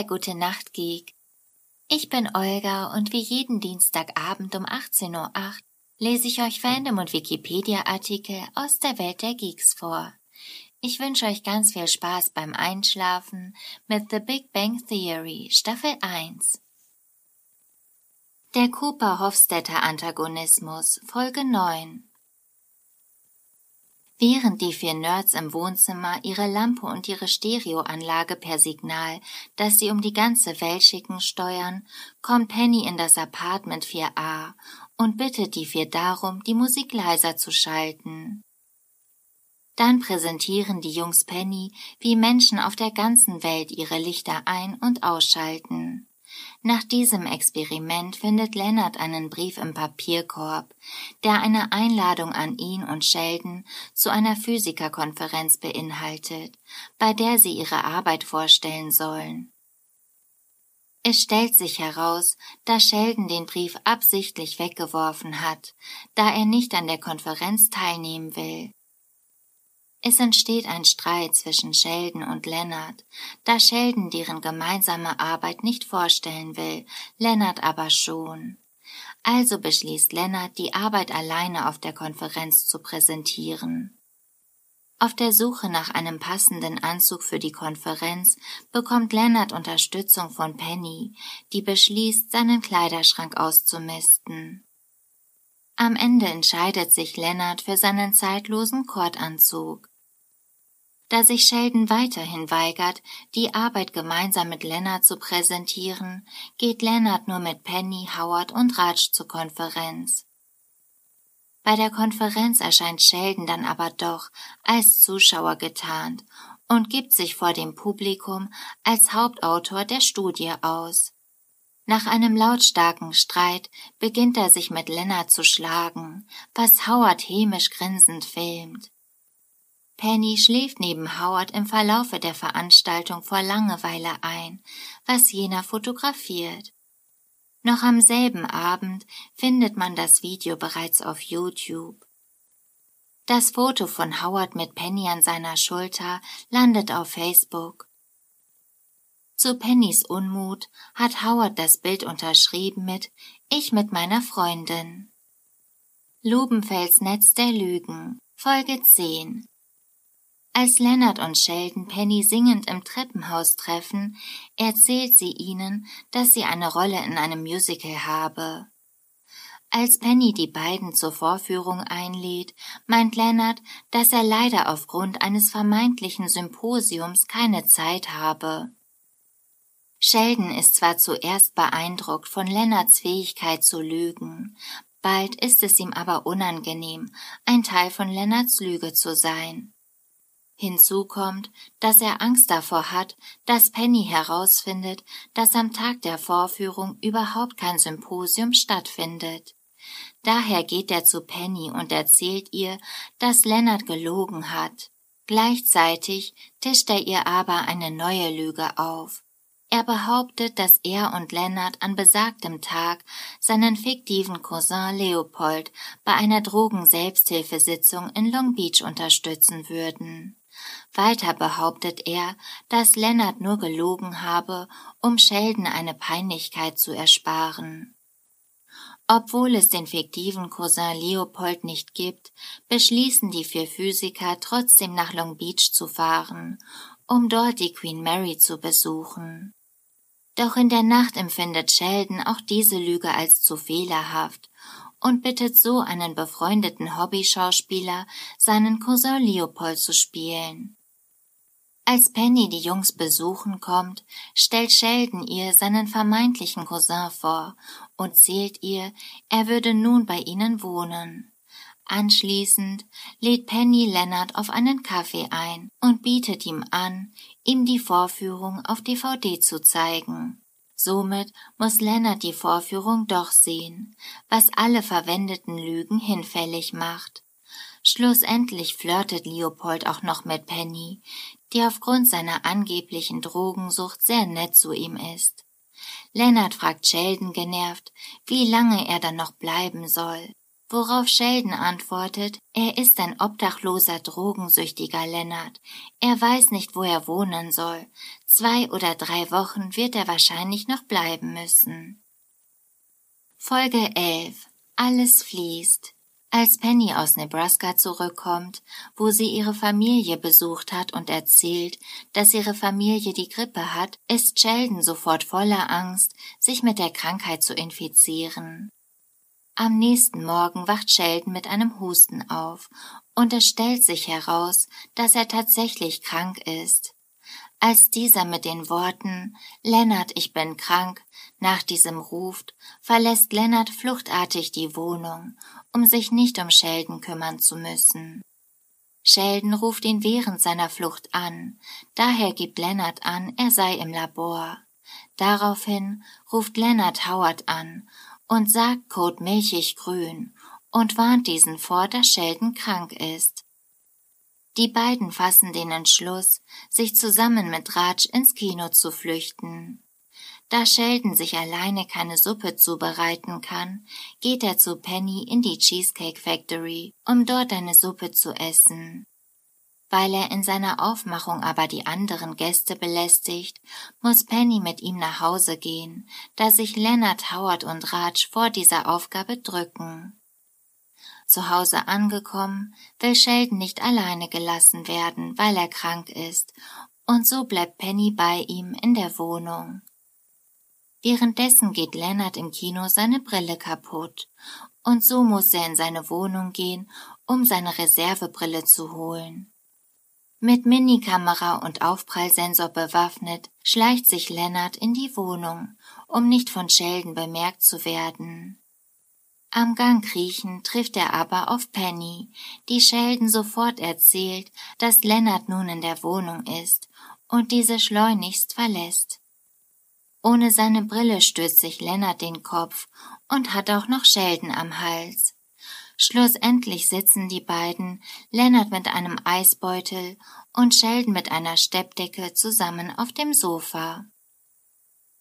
bei Gute Nacht Geek. Ich bin Olga und wie jeden Dienstagabend um 18.08 Uhr lese ich euch Fandom und Wikipedia-Artikel aus der Welt der Geeks vor. Ich wünsche euch ganz viel Spaß beim Einschlafen mit The Big Bang Theory Staffel 1. Der Cooper-Hofstetter-Antagonismus Folge 9 Während die vier Nerds im Wohnzimmer ihre Lampe und ihre Stereoanlage per Signal, das sie um die ganze Welt schicken, steuern, kommt Penny in das Apartment 4a und bittet die vier darum, die Musik leiser zu schalten. Dann präsentieren die Jungs Penny, wie Menschen auf der ganzen Welt ihre Lichter ein- und ausschalten. Nach diesem Experiment findet Leonard einen Brief im Papierkorb, der eine Einladung an ihn und Sheldon zu einer Physikerkonferenz beinhaltet, bei der sie ihre Arbeit vorstellen sollen. Es stellt sich heraus, dass Sheldon den Brief absichtlich weggeworfen hat, da er nicht an der Konferenz teilnehmen will. Es entsteht ein Streit zwischen Sheldon und Leonard, da Sheldon deren gemeinsame Arbeit nicht vorstellen will, Leonard aber schon. Also beschließt Leonard, die Arbeit alleine auf der Konferenz zu präsentieren. Auf der Suche nach einem passenden Anzug für die Konferenz bekommt Leonard Unterstützung von Penny, die beschließt, seinen Kleiderschrank auszumisten. Am Ende entscheidet sich Leonard für seinen zeitlosen Kordanzug. Da sich Sheldon weiterhin weigert, die Arbeit gemeinsam mit Leonard zu präsentieren, geht Leonard nur mit Penny, Howard und Raj zur Konferenz. Bei der Konferenz erscheint Sheldon dann aber doch als Zuschauer getarnt und gibt sich vor dem Publikum als Hauptautor der Studie aus. Nach einem lautstarken Streit beginnt er sich mit Leonard zu schlagen, was Howard hämisch grinsend filmt. Penny schläft neben Howard im Verlaufe der Veranstaltung vor Langeweile ein, was jener fotografiert. Noch am selben Abend findet man das Video bereits auf YouTube. Das Foto von Howard mit Penny an seiner Schulter landet auf Facebook. Zu Pennys Unmut hat Howard das Bild unterschrieben mit Ich mit meiner Freundin. Lubenfels Netz der Lügen, Folge 10 als Leonard und Sheldon Penny singend im Treppenhaus treffen, erzählt sie ihnen, dass sie eine Rolle in einem Musical habe. Als Penny die beiden zur Vorführung einlädt, meint Leonard, dass er leider aufgrund eines vermeintlichen Symposiums keine Zeit habe. Sheldon ist zwar zuerst beeindruckt von Leonards Fähigkeit zu lügen, bald ist es ihm aber unangenehm, ein Teil von Leonards Lüge zu sein. Hinzu kommt, dass er Angst davor hat, dass Penny herausfindet, dass am Tag der Vorführung überhaupt kein Symposium stattfindet. Daher geht er zu Penny und erzählt ihr, dass Leonard gelogen hat. Gleichzeitig tischt er ihr aber eine neue Lüge auf. Er behauptet, dass er und Leonard an besagtem Tag seinen fiktiven Cousin Leopold bei einer Drogen-Selbsthilfesitzung in Long Beach unterstützen würden. Weiter behauptet er, dass Lennart nur gelogen habe, um Sheldon eine Peinlichkeit zu ersparen. Obwohl es den fiktiven Cousin Leopold nicht gibt, beschließen die vier Physiker trotzdem nach Long Beach zu fahren, um dort die Queen Mary zu besuchen. Doch in der Nacht empfindet Sheldon auch diese Lüge als zu fehlerhaft und bittet so einen befreundeten Hobbyschauspieler, seinen Cousin Leopold zu spielen. Als Penny die Jungs besuchen kommt, stellt Sheldon ihr seinen vermeintlichen Cousin vor und zählt ihr, er würde nun bei ihnen wohnen. Anschließend lädt Penny Leonard auf einen Kaffee ein und bietet ihm an, ihm die Vorführung auf DVD zu zeigen. Somit muss Leonard die Vorführung doch sehen, was alle verwendeten Lügen hinfällig macht. Schlussendlich flirtet Leopold auch noch mit Penny, die aufgrund seiner angeblichen Drogensucht sehr nett zu ihm ist. Leonard fragt Sheldon genervt, wie lange er dann noch bleiben soll. Worauf Sheldon antwortet, er ist ein obdachloser, drogensüchtiger Lennart. Er weiß nicht, wo er wohnen soll. Zwei oder drei Wochen wird er wahrscheinlich noch bleiben müssen. Folge 11 Alles fließt als Penny aus Nebraska zurückkommt, wo sie ihre Familie besucht hat und erzählt, dass ihre Familie die Grippe hat, ist Sheldon sofort voller Angst, sich mit der Krankheit zu infizieren. Am nächsten Morgen wacht Sheldon mit einem Husten auf, und es stellt sich heraus, dass er tatsächlich krank ist. Als dieser mit den Worten Lennart, ich bin krank nach diesem ruft, verlässt Lennart fluchtartig die Wohnung, um sich nicht um Sheldon kümmern zu müssen. Sheldon ruft ihn während seiner Flucht an, daher gibt Lennart an, er sei im Labor. Daraufhin ruft Lennart Howard an und sagt Code milchig grün und warnt diesen vor, dass Sheldon krank ist. Die beiden fassen den Entschluss, sich zusammen mit Raj ins Kino zu flüchten. Da Sheldon sich alleine keine Suppe zubereiten kann, geht er zu Penny in die Cheesecake Factory, um dort eine Suppe zu essen. Weil er in seiner Aufmachung aber die anderen Gäste belästigt, muss Penny mit ihm nach Hause gehen, da sich Leonard, Howard und Raj vor dieser Aufgabe drücken. Zu Hause angekommen, will Sheldon nicht alleine gelassen werden, weil er krank ist, und so bleibt Penny bei ihm in der Wohnung. Währenddessen geht Leonard im Kino seine Brille kaputt, und so muss er in seine Wohnung gehen, um seine Reservebrille zu holen. Mit Minikamera und Aufprallsensor bewaffnet, schleicht sich Leonard in die Wohnung, um nicht von Sheldon bemerkt zu werden. Am Gang kriechen trifft er aber auf Penny, die Sheldon sofort erzählt, dass Lennart nun in der Wohnung ist und diese schleunigst verlässt. Ohne seine Brille stürzt sich Lennart den Kopf und hat auch noch Sheldon am Hals. Schlussendlich sitzen die beiden, Lennart mit einem Eisbeutel und Sheldon mit einer Steppdecke zusammen auf dem Sofa.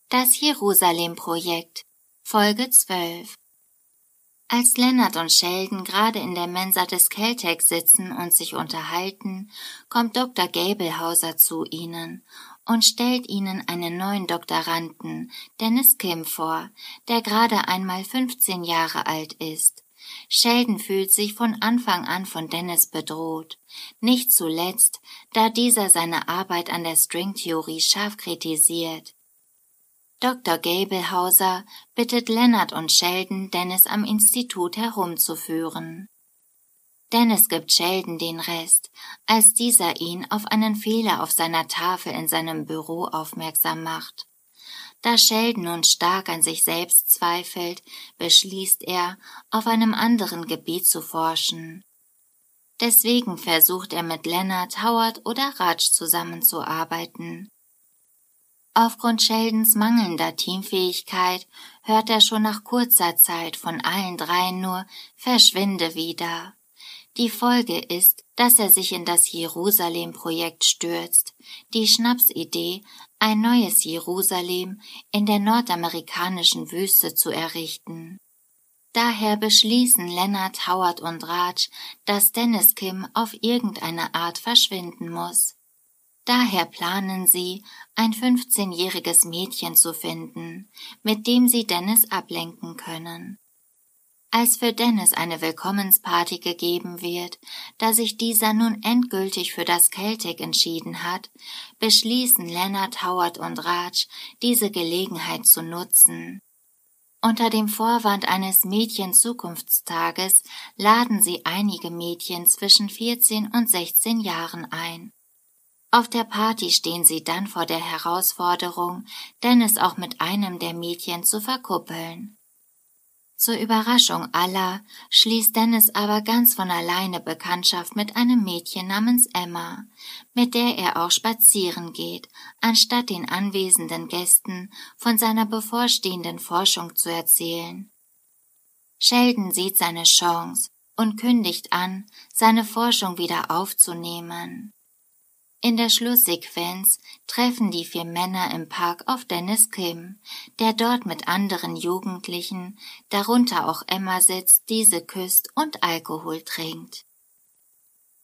Das Jerusalem-Projekt Folge 12 als Lennart und Sheldon gerade in der Mensa des Caltech sitzen und sich unterhalten, kommt Dr. Gabelhauser zu ihnen und stellt ihnen einen neuen Doktoranden, Dennis Kim, vor, der gerade einmal 15 Jahre alt ist. Sheldon fühlt sich von Anfang an von Dennis bedroht, nicht zuletzt, da dieser seine Arbeit an der Stringtheorie scharf kritisiert. Dr. Gabelhauser bittet Leonard und Sheldon, Dennis am Institut herumzuführen. Dennis gibt Sheldon den Rest, als dieser ihn auf einen Fehler auf seiner Tafel in seinem Büro aufmerksam macht. Da Sheldon nun stark an sich selbst zweifelt, beschließt er, auf einem anderen Gebiet zu forschen. Deswegen versucht er mit Leonard, Howard oder Raj zusammenzuarbeiten. Aufgrund Sheldons mangelnder Teamfähigkeit hört er schon nach kurzer Zeit von allen dreien nur Verschwinde wieder. Die Folge ist, dass er sich in das Jerusalem-Projekt stürzt, die Schnapsidee, ein neues Jerusalem in der nordamerikanischen Wüste zu errichten. Daher beschließen Leonard, Howard und Raj, dass Dennis Kim auf irgendeine Art verschwinden muss. Daher planen sie, ein 15-jähriges Mädchen zu finden, mit dem sie Dennis ablenken können. Als für Dennis eine Willkommensparty gegeben wird, da sich dieser nun endgültig für das Celtic entschieden hat, beschließen Leonard, Howard und Raj, diese Gelegenheit zu nutzen. Unter dem Vorwand eines Mädchen-Zukunftstages laden sie einige Mädchen zwischen 14 und 16 Jahren ein. Auf der Party stehen sie dann vor der Herausforderung, Dennis auch mit einem der Mädchen zu verkuppeln. Zur Überraschung aller schließt Dennis aber ganz von alleine Bekanntschaft mit einem Mädchen namens Emma, mit der er auch spazieren geht, anstatt den anwesenden Gästen von seiner bevorstehenden Forschung zu erzählen. Sheldon sieht seine Chance und kündigt an, seine Forschung wieder aufzunehmen. In der Schlusssequenz treffen die vier Männer im Park auf Dennis Kim, der dort mit anderen Jugendlichen, darunter auch Emma sitzt, diese küsst und Alkohol trinkt.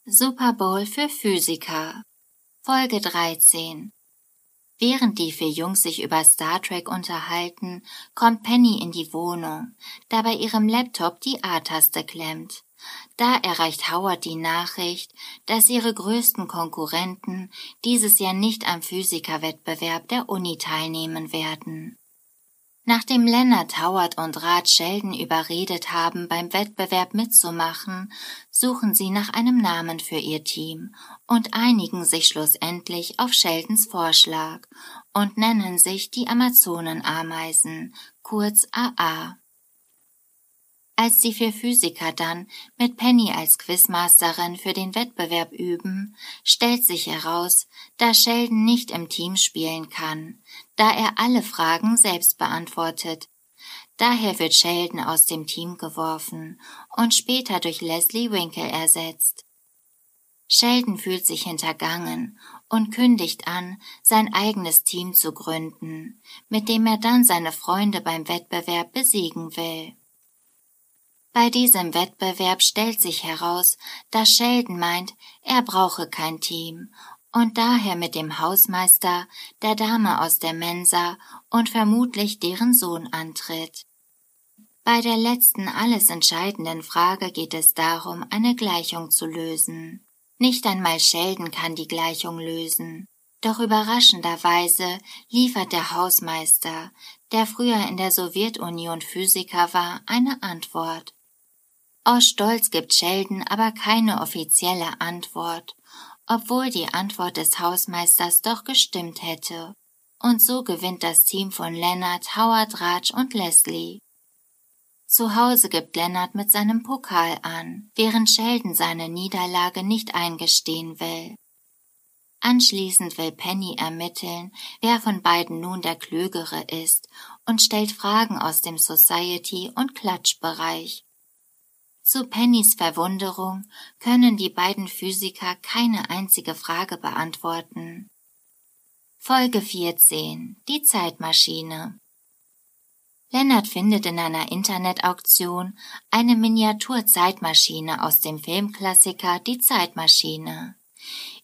Super Bowl für Physiker Folge 13 Während die vier Jungs sich über Star Trek unterhalten, kommt Penny in die Wohnung, da bei ihrem Laptop die A-Taste klemmt. Da erreicht Howard die Nachricht, dass ihre größten Konkurrenten dieses Jahr nicht am Physikerwettbewerb der Uni teilnehmen werden. Nachdem Leonard Howard und Rat Sheldon überredet haben, beim Wettbewerb mitzumachen, suchen sie nach einem Namen für ihr Team und einigen sich schlussendlich auf Sheldons Vorschlag und nennen sich die Amazonenameisen, kurz AA. Als die vier Physiker dann mit Penny als Quizmasterin für den Wettbewerb üben, stellt sich heraus, dass Sheldon nicht im Team spielen kann, da er alle Fragen selbst beantwortet. Daher wird Sheldon aus dem Team geworfen und später durch Leslie Winkle ersetzt. Sheldon fühlt sich hintergangen und kündigt an, sein eigenes Team zu gründen, mit dem er dann seine Freunde beim Wettbewerb besiegen will. Bei diesem Wettbewerb stellt sich heraus, dass Sheldon meint, er brauche kein Team und daher mit dem Hausmeister, der Dame aus der Mensa und vermutlich deren Sohn antritt. Bei der letzten alles entscheidenden Frage geht es darum, eine Gleichung zu lösen. Nicht einmal Sheldon kann die Gleichung lösen. Doch überraschenderweise liefert der Hausmeister, der früher in der Sowjetunion Physiker war, eine Antwort. Aus Stolz gibt Sheldon aber keine offizielle Antwort, obwohl die Antwort des Hausmeisters doch gestimmt hätte. Und so gewinnt das Team von Leonard, Howard, Raj und Leslie. Zu Hause gibt Leonard mit seinem Pokal an, während Sheldon seine Niederlage nicht eingestehen will. Anschließend will Penny ermitteln, wer von beiden nun der Klügere ist und stellt Fragen aus dem Society- und Klatschbereich zu Pennys Verwunderung können die beiden Physiker keine einzige Frage beantworten. Folge 14 Die Zeitmaschine Lennart findet in einer Internetauktion eine Miniaturzeitmaschine aus dem Filmklassiker Die Zeitmaschine.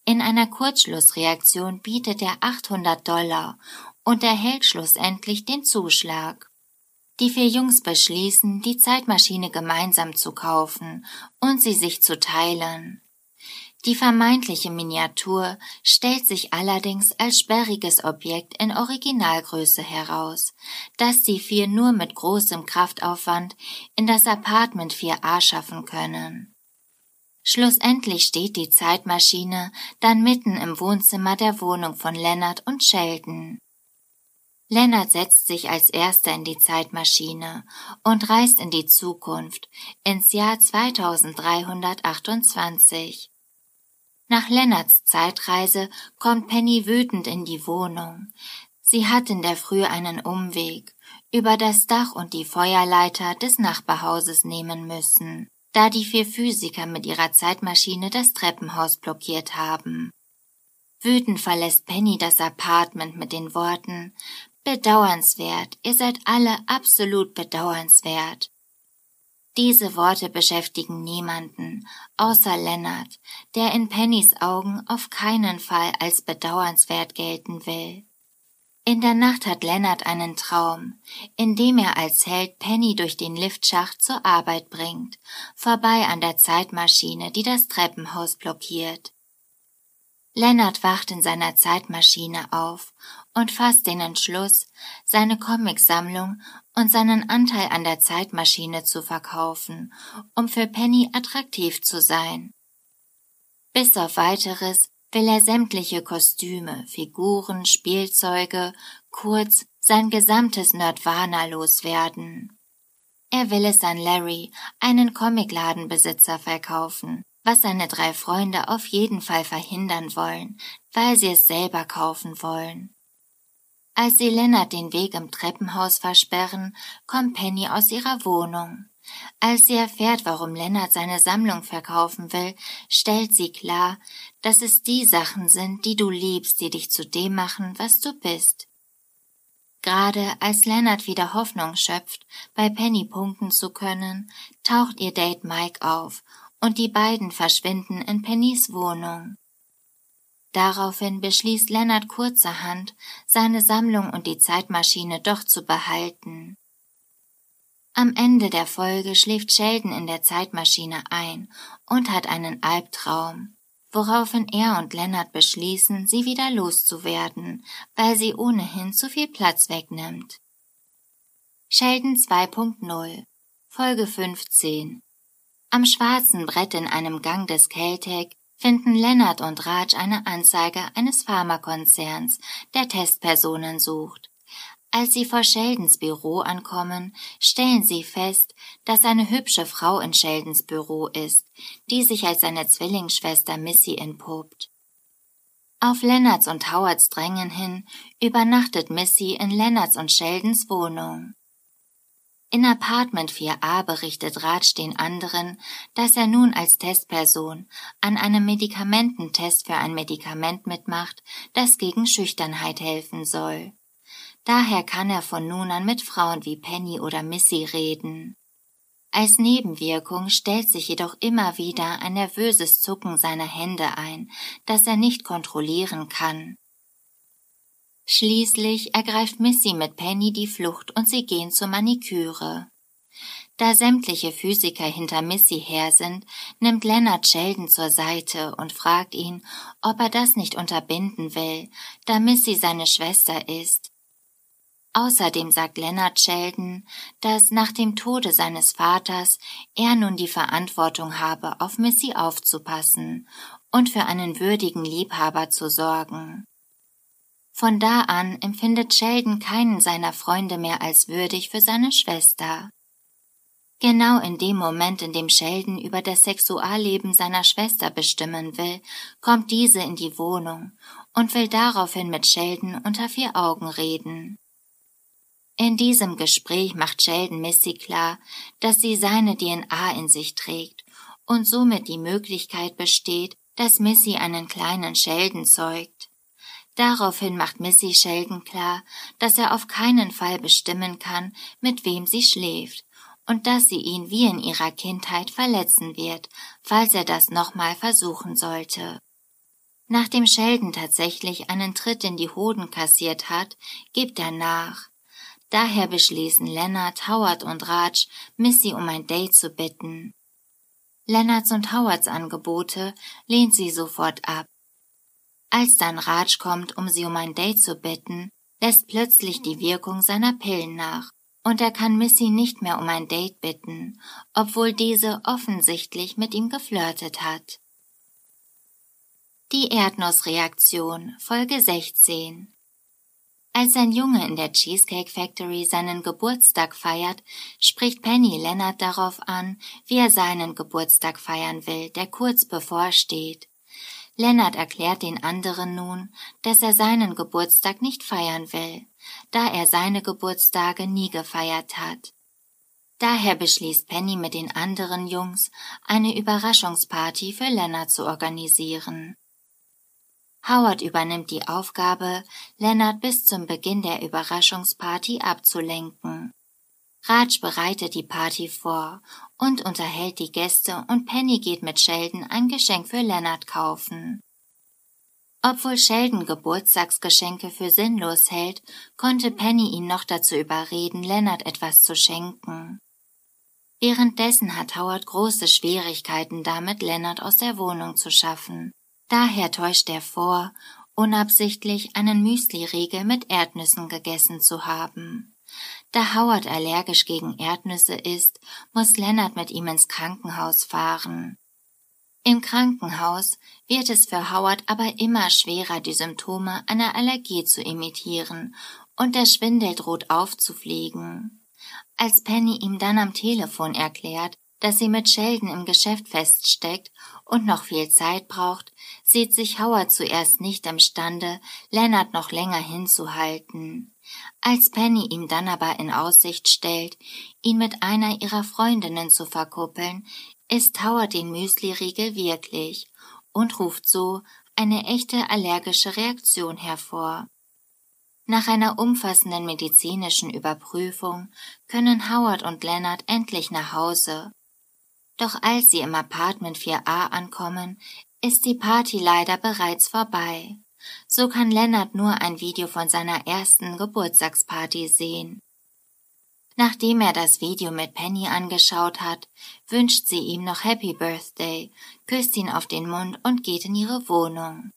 In einer Kurzschlussreaktion bietet er 800 Dollar und erhält schlussendlich den Zuschlag. Die vier Jungs beschließen, die Zeitmaschine gemeinsam zu kaufen und sie sich zu teilen. Die vermeintliche Miniatur stellt sich allerdings als sperriges Objekt in Originalgröße heraus, das die vier nur mit großem Kraftaufwand in das Apartment 4a schaffen können. Schlussendlich steht die Zeitmaschine dann mitten im Wohnzimmer der Wohnung von Leonard und Sheldon. Lennart setzt sich als erster in die Zeitmaschine und reist in die Zukunft, ins Jahr 2328. Nach Lennarts Zeitreise kommt Penny wütend in die Wohnung. Sie hat in der Früh einen Umweg über das Dach und die Feuerleiter des Nachbarhauses nehmen müssen, da die vier Physiker mit ihrer Zeitmaschine das Treppenhaus blockiert haben. Wütend verlässt Penny das Apartment mit den Worten Bedauernswert, ihr seid alle absolut bedauernswert. Diese Worte beschäftigen niemanden, außer Lennart, der in Pennys Augen auf keinen Fall als bedauernswert gelten will. In der Nacht hat Lennart einen Traum, in dem er als Held Penny durch den Liftschacht zur Arbeit bringt, vorbei an der Zeitmaschine, die das Treppenhaus blockiert. Lennart wacht in seiner Zeitmaschine auf und fasst den Entschluss, seine Comicsammlung und seinen Anteil an der Zeitmaschine zu verkaufen, um für Penny attraktiv zu sein. Bis auf weiteres will er sämtliche Kostüme, Figuren, Spielzeuge, kurz sein gesamtes Nerdwana loswerden. Er will es an Larry, einen Comicladenbesitzer, verkaufen, was seine drei Freunde auf jeden Fall verhindern wollen, weil sie es selber kaufen wollen. Als sie Lennart den Weg im Treppenhaus versperren, kommt Penny aus ihrer Wohnung. Als sie erfährt, warum Lennart seine Sammlung verkaufen will, stellt sie klar, dass es die Sachen sind, die du liebst, die dich zu dem machen, was du bist. Gerade als Lennart wieder Hoffnung schöpft, bei Penny punkten zu können, taucht ihr Date Mike auf und die beiden verschwinden in Pennys Wohnung. Daraufhin beschließt Lennart kurzerhand, seine Sammlung und die Zeitmaschine doch zu behalten. Am Ende der Folge schläft Sheldon in der Zeitmaschine ein und hat einen Albtraum, woraufhin er und Lennart beschließen, sie wieder loszuwerden, weil sie ohnehin zu viel Platz wegnimmt. Sheldon 2.0 Folge 15 Am schwarzen Brett in einem Gang des Caltech finden Lennart und Raj eine Anzeige eines Pharmakonzerns, der Testpersonen sucht. Als sie vor Sheldons Büro ankommen, stellen sie fest, dass eine hübsche Frau in Sheldons Büro ist, die sich als seine Zwillingsschwester Missy entpuppt. Auf Lennarts und Howards Drängen hin übernachtet Missy in Lennarts und Sheldons Wohnung. In Apartment 4a berichtet Raj den anderen, dass er nun als Testperson an einem Medikamententest für ein Medikament mitmacht, das gegen Schüchternheit helfen soll. Daher kann er von nun an mit Frauen wie Penny oder Missy reden. Als Nebenwirkung stellt sich jedoch immer wieder ein nervöses Zucken seiner Hände ein, das er nicht kontrollieren kann. Schließlich ergreift Missy mit Penny die Flucht und sie gehen zur Maniküre. Da sämtliche Physiker hinter Missy her sind, nimmt Leonard Sheldon zur Seite und fragt ihn, ob er das nicht unterbinden will, da Missy seine Schwester ist. Außerdem sagt Leonard Sheldon, dass nach dem Tode seines Vaters er nun die Verantwortung habe, auf Missy aufzupassen und für einen würdigen Liebhaber zu sorgen. Von da an empfindet Sheldon keinen seiner Freunde mehr als würdig für seine Schwester. Genau in dem Moment, in dem Sheldon über das Sexualleben seiner Schwester bestimmen will, kommt diese in die Wohnung und will daraufhin mit Sheldon unter vier Augen reden. In diesem Gespräch macht Sheldon Missy klar, dass sie seine DNA in sich trägt und somit die Möglichkeit besteht, dass Missy einen kleinen Sheldon zeugt. Daraufhin macht Missy Sheldon klar, dass er auf keinen Fall bestimmen kann, mit wem sie schläft, und dass sie ihn wie in ihrer Kindheit verletzen wird, falls er das nochmal versuchen sollte. Nachdem Sheldon tatsächlich einen Tritt in die Hoden kassiert hat, gibt er nach. Daher beschließen Leonard, Howard und Raj, Missy um ein Date zu bitten. Leonards und Howards Angebote lehnt sie sofort ab. Als dann Raj kommt, um sie um ein Date zu bitten, lässt plötzlich die Wirkung seiner Pillen nach und er kann Missy nicht mehr um ein Date bitten, obwohl diese offensichtlich mit ihm geflirtet hat. Die Erdnussreaktion Folge 16 als ein Junge in der Cheesecake Factory seinen Geburtstag feiert, spricht Penny Leonard darauf an, wie er seinen Geburtstag feiern will, der kurz bevorsteht. Leonard erklärt den anderen nun, dass er seinen Geburtstag nicht feiern will, da er seine Geburtstage nie gefeiert hat. Daher beschließt Penny mit den anderen Jungs, eine Überraschungsparty für Leonard zu organisieren. Howard übernimmt die Aufgabe, Leonard bis zum Beginn der Überraschungsparty abzulenken. Raj bereitet die Party vor und unterhält die Gäste und Penny geht mit Sheldon ein Geschenk für Leonard kaufen. Obwohl Sheldon Geburtstagsgeschenke für sinnlos hält, konnte Penny ihn noch dazu überreden, Leonard etwas zu schenken. Währenddessen hat Howard große Schwierigkeiten damit, Leonard aus der Wohnung zu schaffen. Daher täuscht er vor, unabsichtlich einen Müsli-Riegel mit Erdnüssen gegessen zu haben. Da Howard allergisch gegen Erdnüsse ist, muss Leonard mit ihm ins Krankenhaus fahren. Im Krankenhaus wird es für Howard aber immer schwerer, die Symptome einer Allergie zu imitieren, und der Schwindel droht aufzufliegen. Als Penny ihm dann am Telefon erklärt, dass sie mit Sheldon im Geschäft feststeckt und noch viel Zeit braucht, sieht sich Howard zuerst nicht imstande, Leonard noch länger hinzuhalten. Als Penny ihm dann aber in Aussicht stellt, ihn mit einer ihrer Freundinnen zu verkuppeln, isst Howard den Müsliriegel wirklich und ruft so eine echte allergische Reaktion hervor. Nach einer umfassenden medizinischen Überprüfung können Howard und Leonard endlich nach Hause. Doch als sie im Apartment 4a ankommen, ist die Party leider bereits vorbei. So kann Leonard nur ein Video von seiner ersten Geburtstagsparty sehen. Nachdem er das Video mit Penny angeschaut hat, wünscht sie ihm noch Happy Birthday, küsst ihn auf den Mund und geht in ihre Wohnung.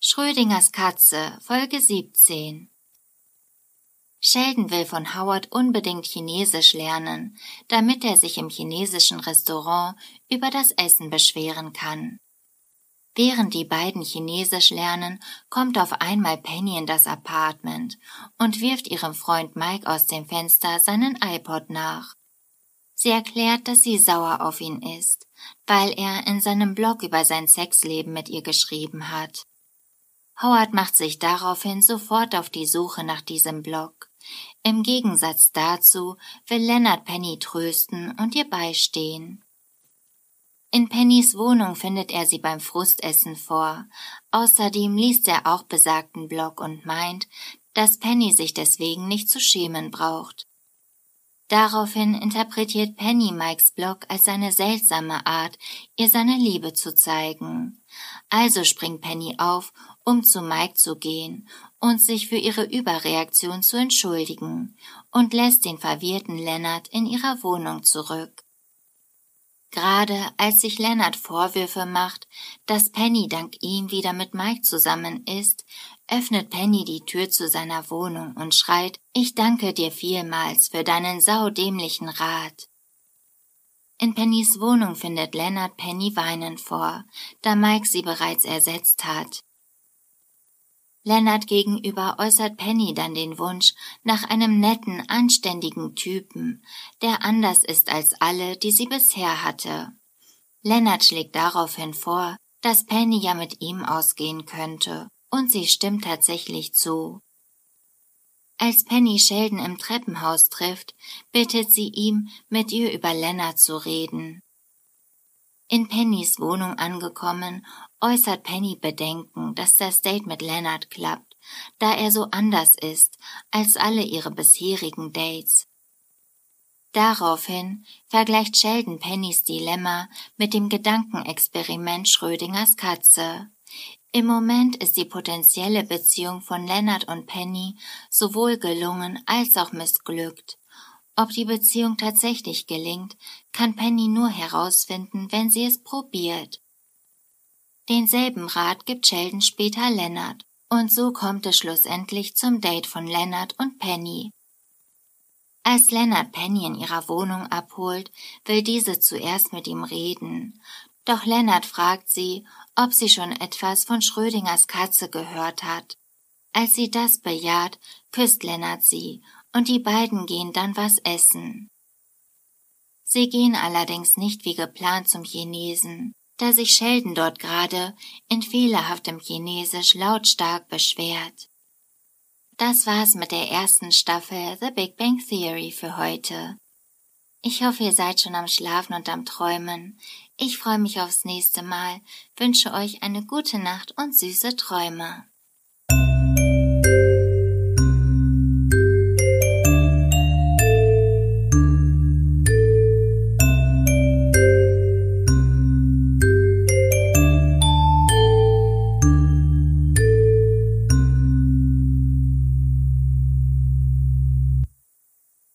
Schrödingers Katze, Folge 17 Sheldon will von Howard unbedingt Chinesisch lernen, damit er sich im chinesischen Restaurant über das Essen beschweren kann. Während die beiden Chinesisch lernen, kommt auf einmal Penny in das Apartment und wirft ihrem Freund Mike aus dem Fenster seinen iPod nach. Sie erklärt, dass sie sauer auf ihn ist, weil er in seinem Blog über sein Sexleben mit ihr geschrieben hat. Howard macht sich daraufhin sofort auf die Suche nach diesem Blog. Im Gegensatz dazu will Leonard Penny trösten und ihr beistehen. In Pennys Wohnung findet er sie beim Frustessen vor. Außerdem liest er auch besagten Blog und meint, dass Penny sich deswegen nicht zu schämen braucht. Daraufhin interpretiert Penny Mikes Blog als eine seltsame Art, ihr seine Liebe zu zeigen. Also springt Penny auf, um zu Mike zu gehen und sich für ihre Überreaktion zu entschuldigen und lässt den verwirrten Lennart in ihrer Wohnung zurück. Gerade als sich Leonard Vorwürfe macht, dass Penny dank ihm wieder mit Mike zusammen ist, öffnet Penny die Tür zu seiner Wohnung und schreit, ich danke dir vielmals für deinen saudämlichen Rat. In Pennys Wohnung findet Leonard Penny weinend vor, da Mike sie bereits ersetzt hat. Lennart gegenüber äußert Penny dann den Wunsch nach einem netten, anständigen Typen, der anders ist als alle, die sie bisher hatte. Lennart schlägt daraufhin vor, dass Penny ja mit ihm ausgehen könnte, und sie stimmt tatsächlich zu. Als Penny Sheldon im Treppenhaus trifft, bittet sie ihm, mit ihr über Lennart zu reden. In Pennys Wohnung angekommen, äußert Penny Bedenken, dass das Date mit Leonard klappt, da er so anders ist als alle ihre bisherigen Dates. Daraufhin vergleicht Sheldon Pennys Dilemma mit dem Gedankenexperiment Schrödingers Katze. Im Moment ist die potenzielle Beziehung von Leonard und Penny sowohl gelungen als auch missglückt. Ob die Beziehung tatsächlich gelingt, kann Penny nur herausfinden, wenn sie es probiert. Denselben Rat gibt Sheldon später Leonard, und so kommt es schlussendlich zum Date von Leonard und Penny. Als Leonard Penny in ihrer Wohnung abholt, will diese zuerst mit ihm reden. Doch Leonard fragt sie, ob sie schon etwas von Schrödingers Katze gehört hat. Als sie das bejaht, küsst Leonard sie und die beiden gehen dann was essen. Sie gehen allerdings nicht wie geplant zum Chinesen, da sich Sheldon dort gerade in fehlerhaftem Chinesisch lautstark beschwert. Das war's mit der ersten Staffel The Big Bang Theory für heute. Ich hoffe, ihr seid schon am Schlafen und am Träumen. Ich freue mich aufs nächste Mal, wünsche euch eine gute Nacht und süße Träume.